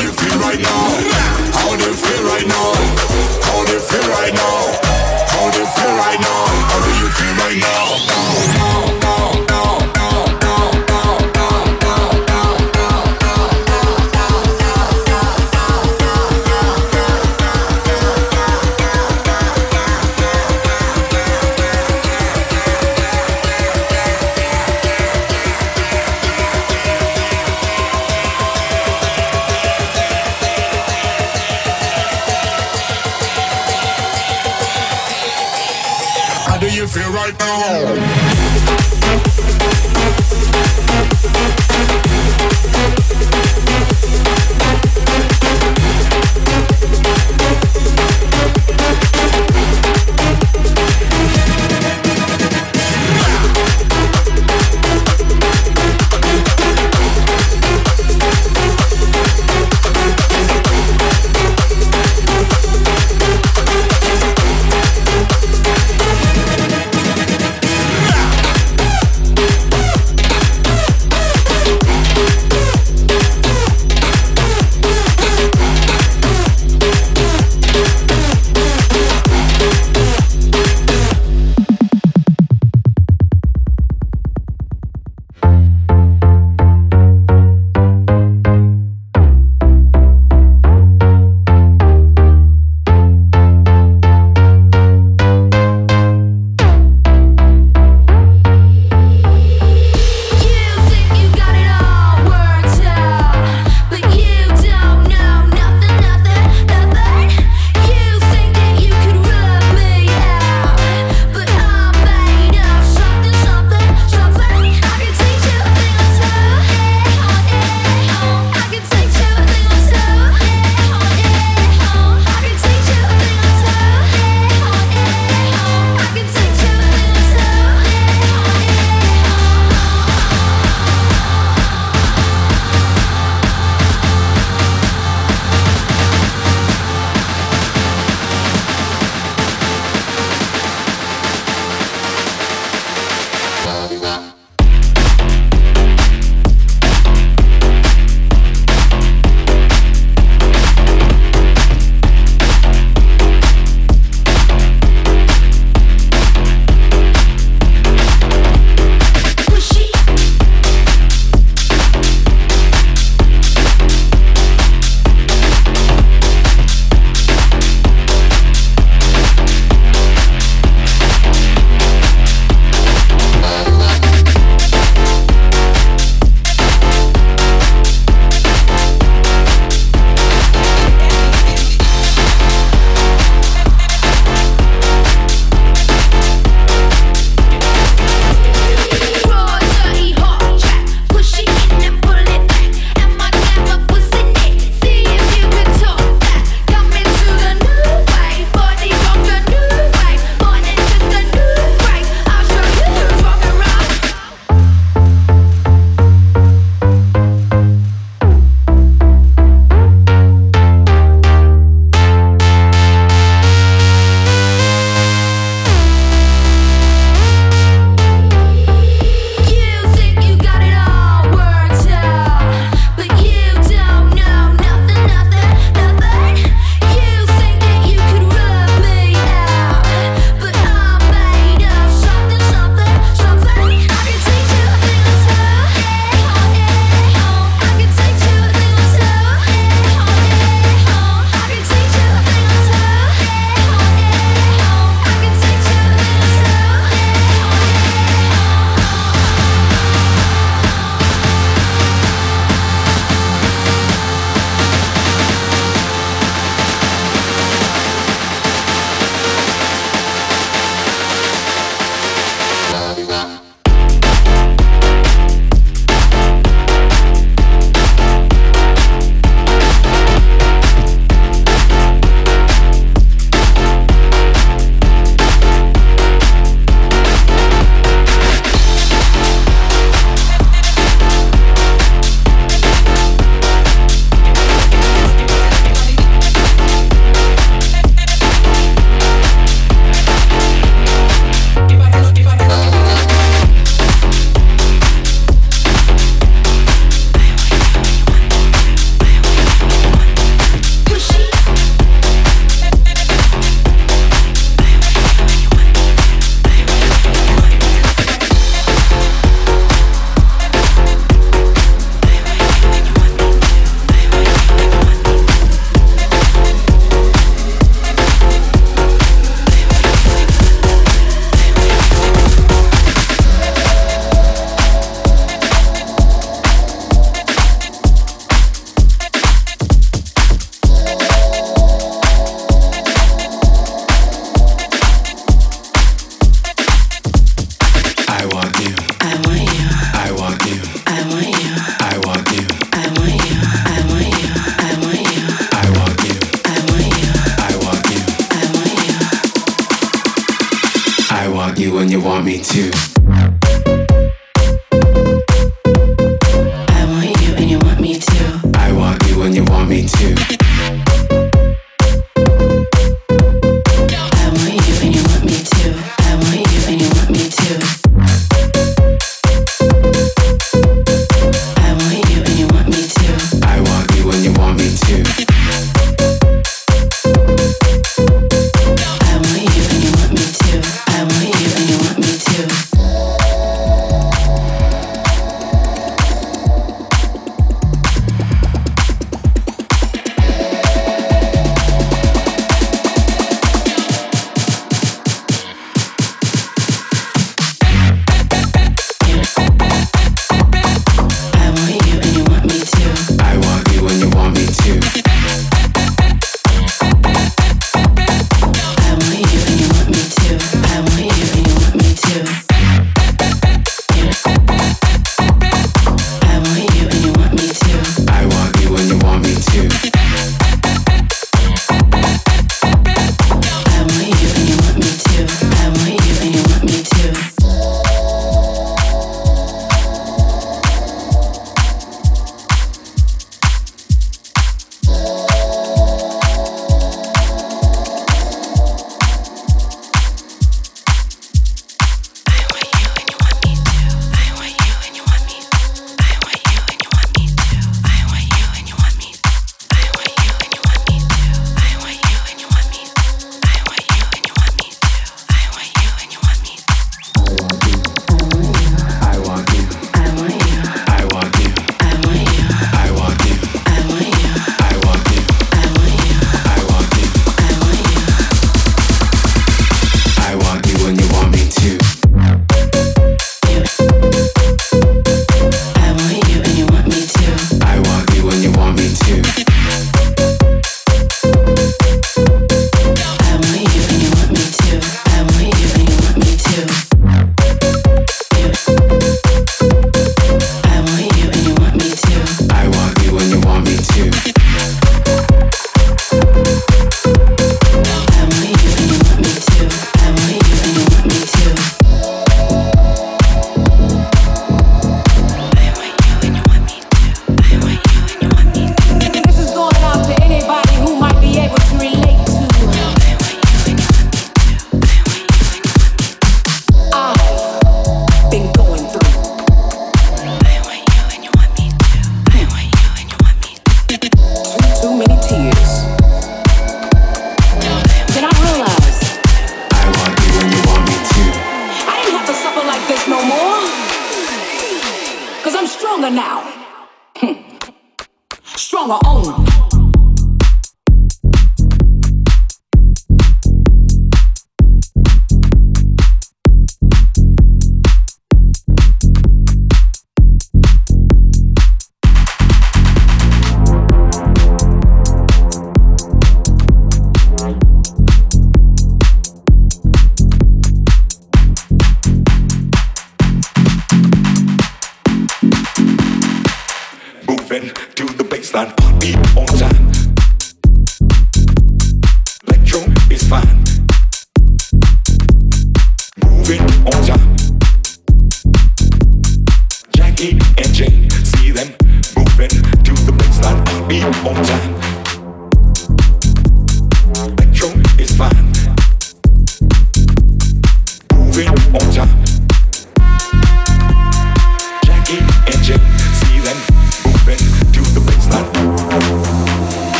you feel right now.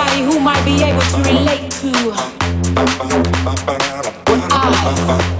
Open your mind, feel it, feel it from the inside.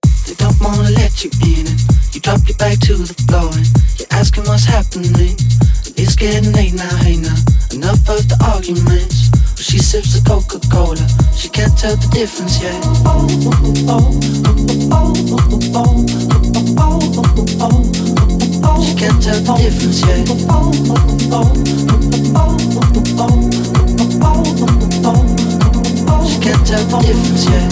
don't wanna let you in it. You drop your back to the floor and you're asking what's happening. And it's getting late now, hey now. Enough of the arguments. Well, she sips the Coca Cola, she can't tell the difference yet. Oh, oh, oh, she can't tell the difference yet. She can't tell the difference yet.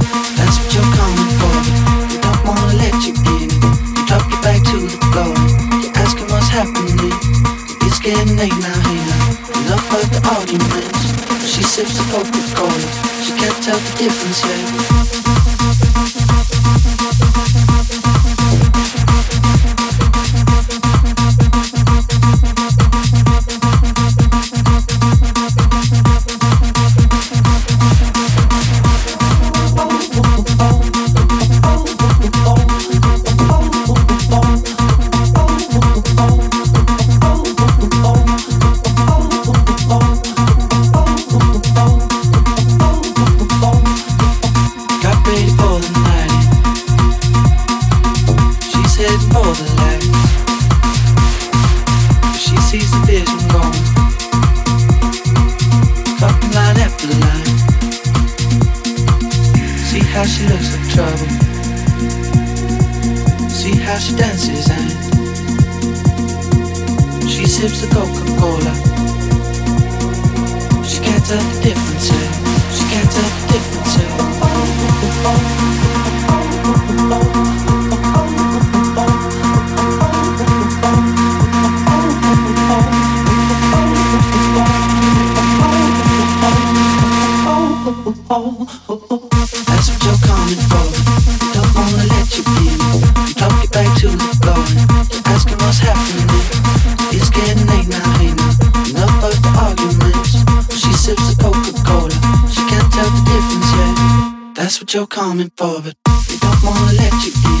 Hey now, hey now, enough of the arguments. She sips the Coca-Cola. She can't tell the difference yet. Of Coca-Cola. She can't tell the difference, eh? She can't tell the difference you're coming for, but they don't wanna let you in.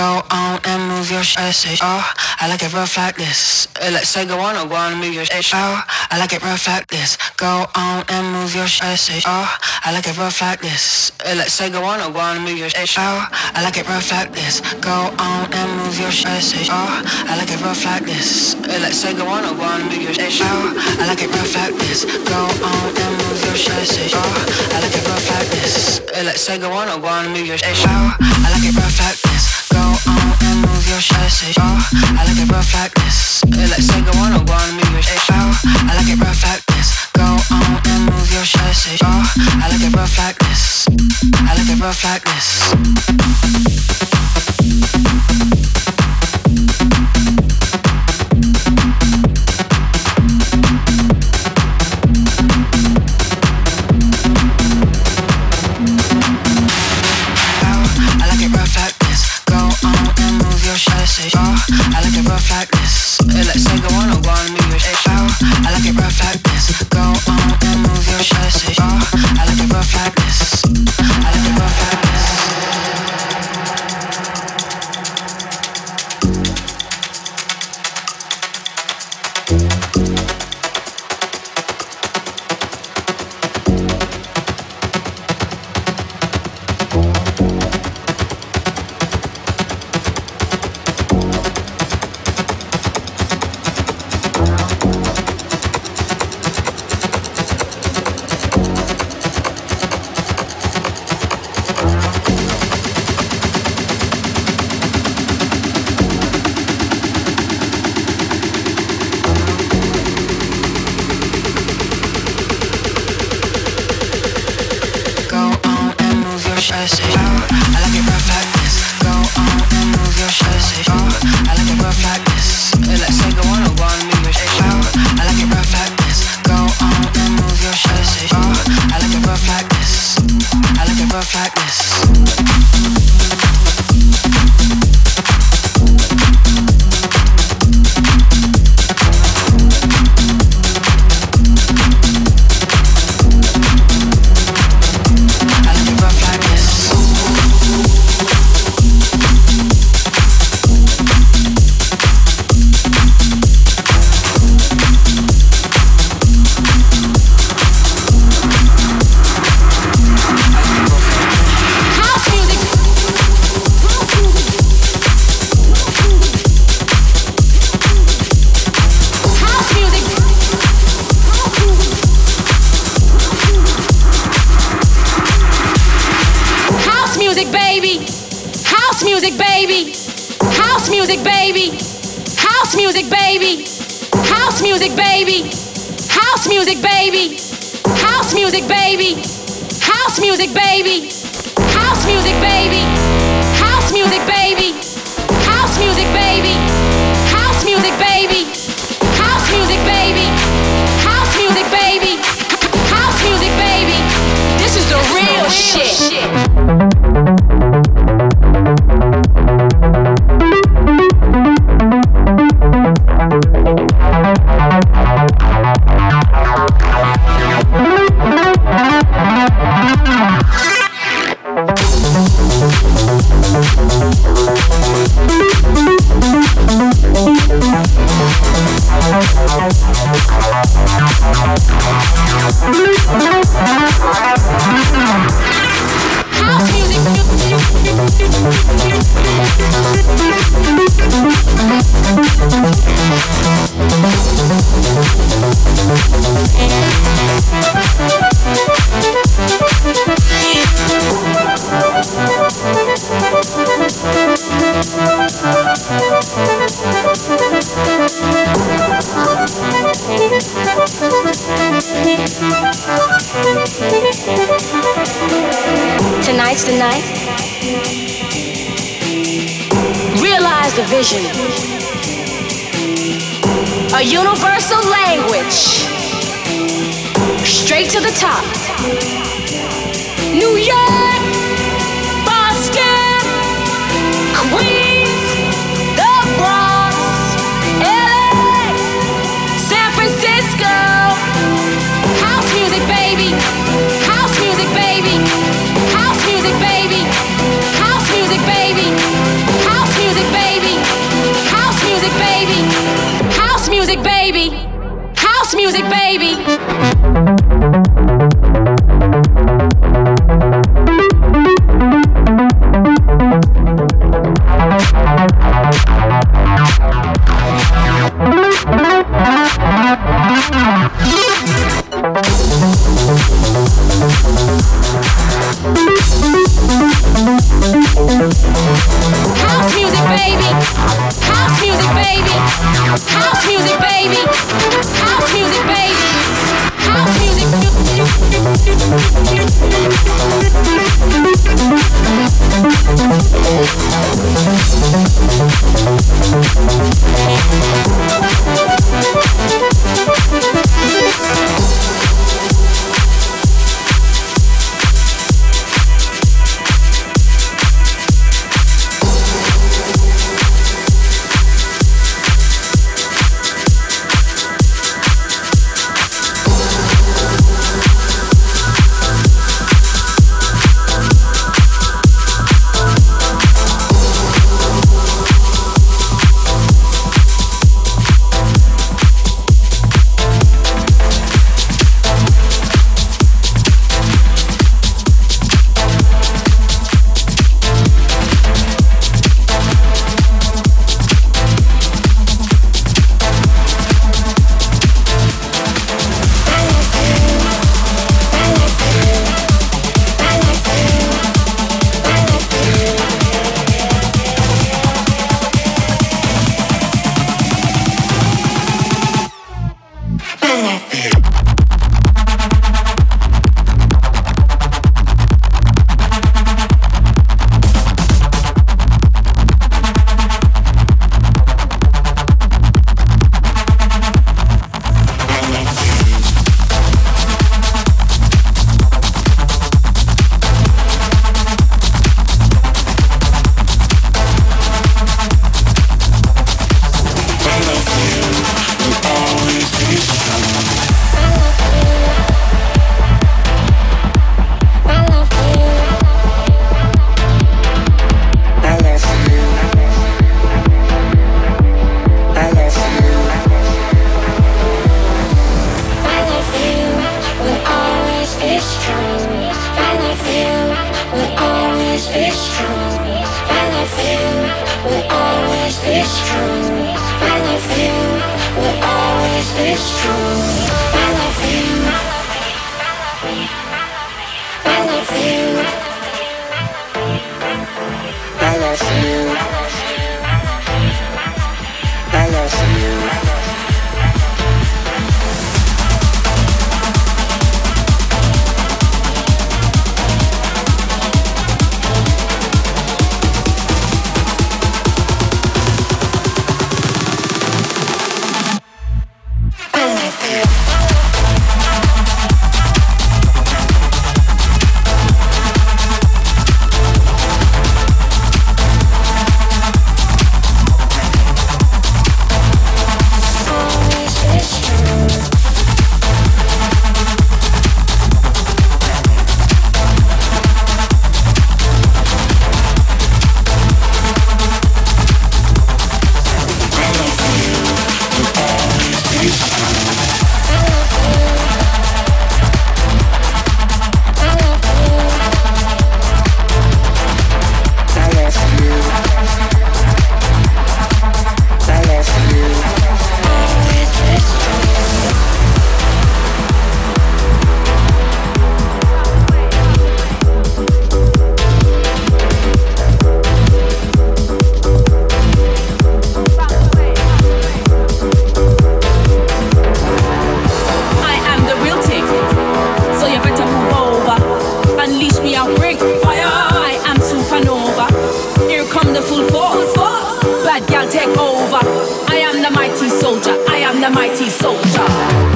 Go on and move your shit. Oh, I like it rough like this. Uh, let's say go on or go on and move your shit. Oh, I like it rough like this. Go on and move your shit. Oh, I like it rough like this. Uh, let's say go on or go on and move your shit. Oh, I like it rough like this. Go on and move your shit. Oh, I like it rough like this. Uh, let's say go on go on and move your. Oh, I like it rough like this. Go on and move your shit. Oh, I like it rough like this. Uh, let's say go on go on and move your. Oh, I like it rough like this. Your shit. Oh, I like it rough like this. Uh, let's say go on or go on and move your shit. Oh, I like it rough like this. Go on and move your shit. Oh, I like it rough like this. I like it rough like this. Rough like this. I like it rough like this. Go on and move your shit. I like it rough like this. I like it rough like this. A universal language. Straight to the top. New York, baby. House music, baby. the mighty soldier.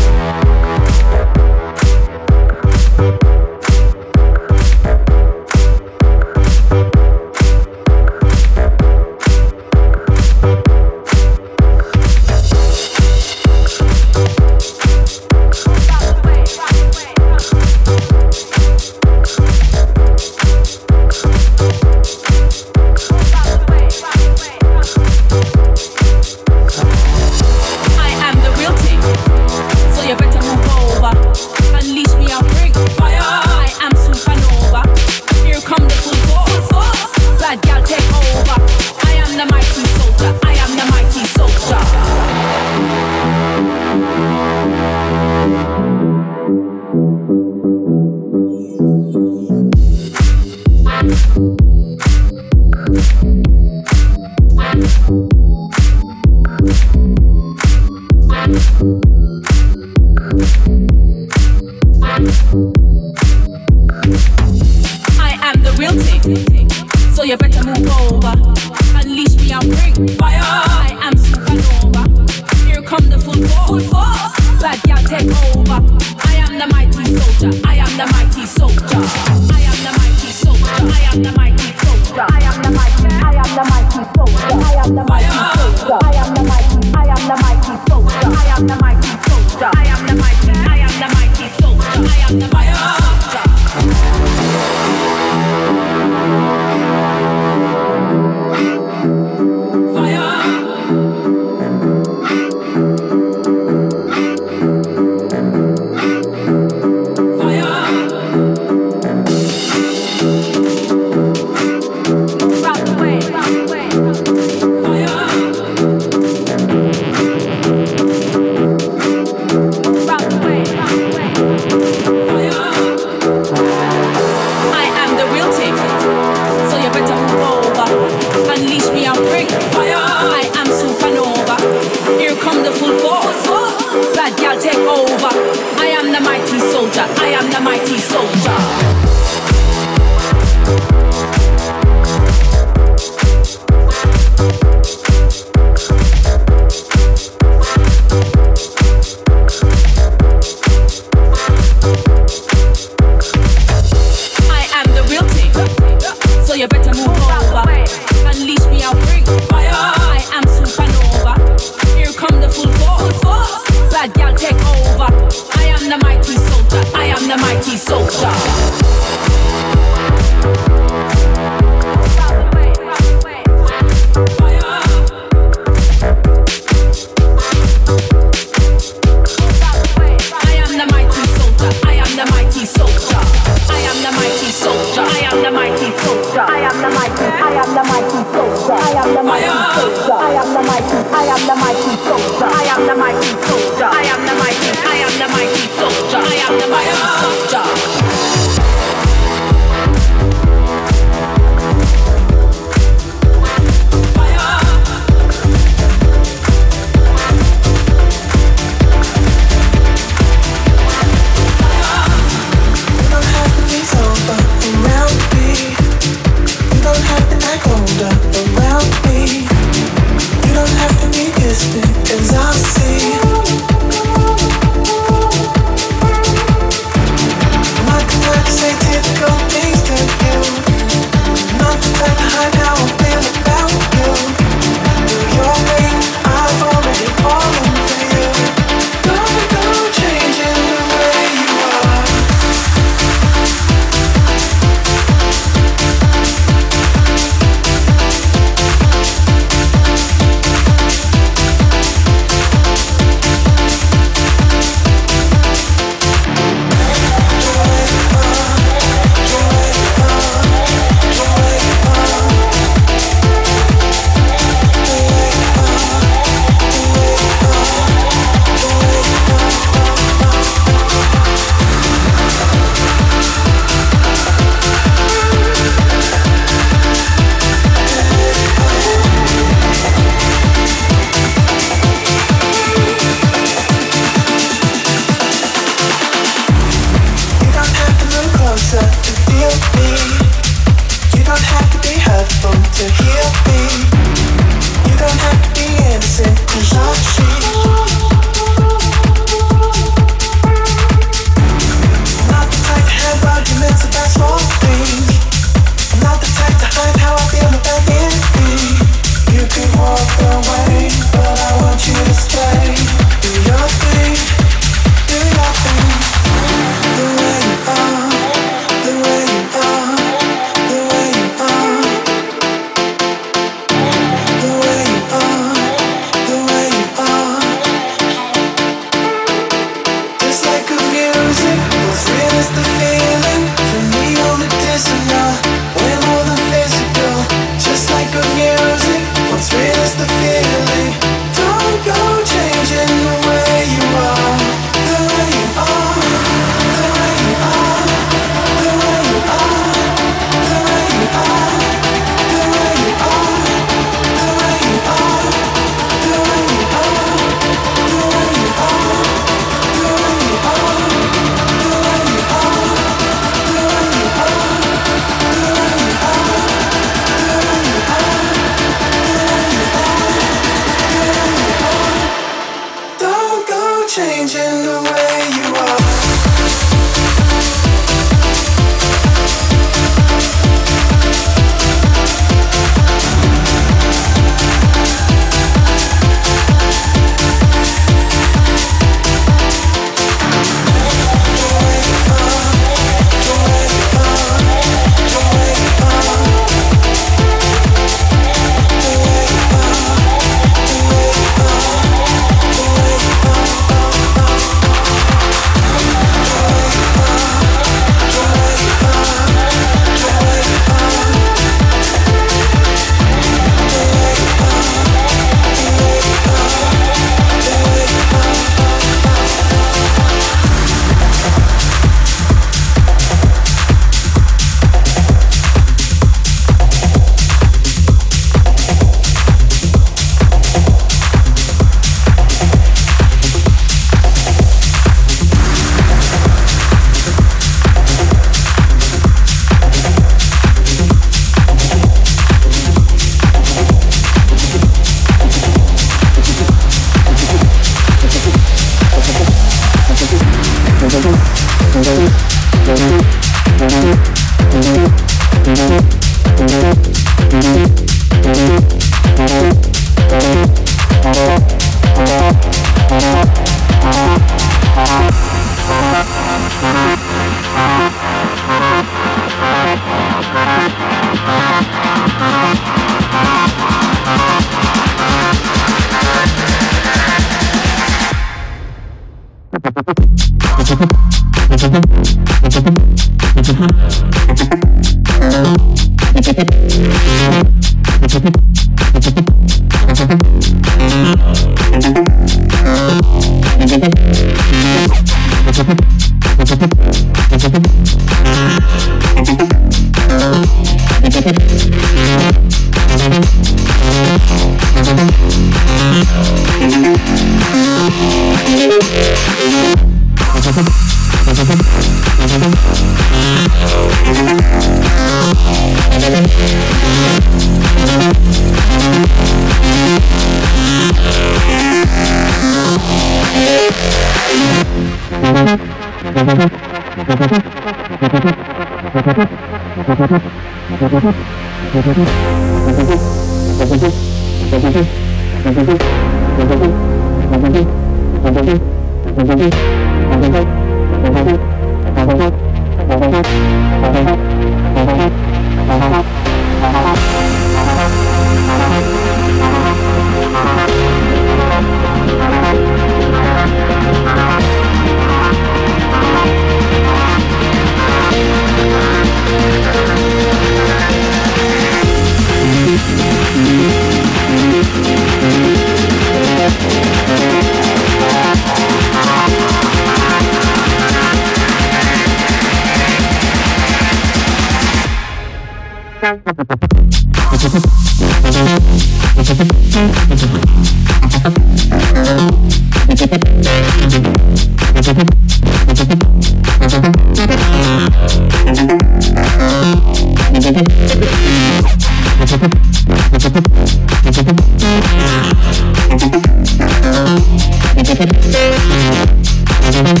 Thank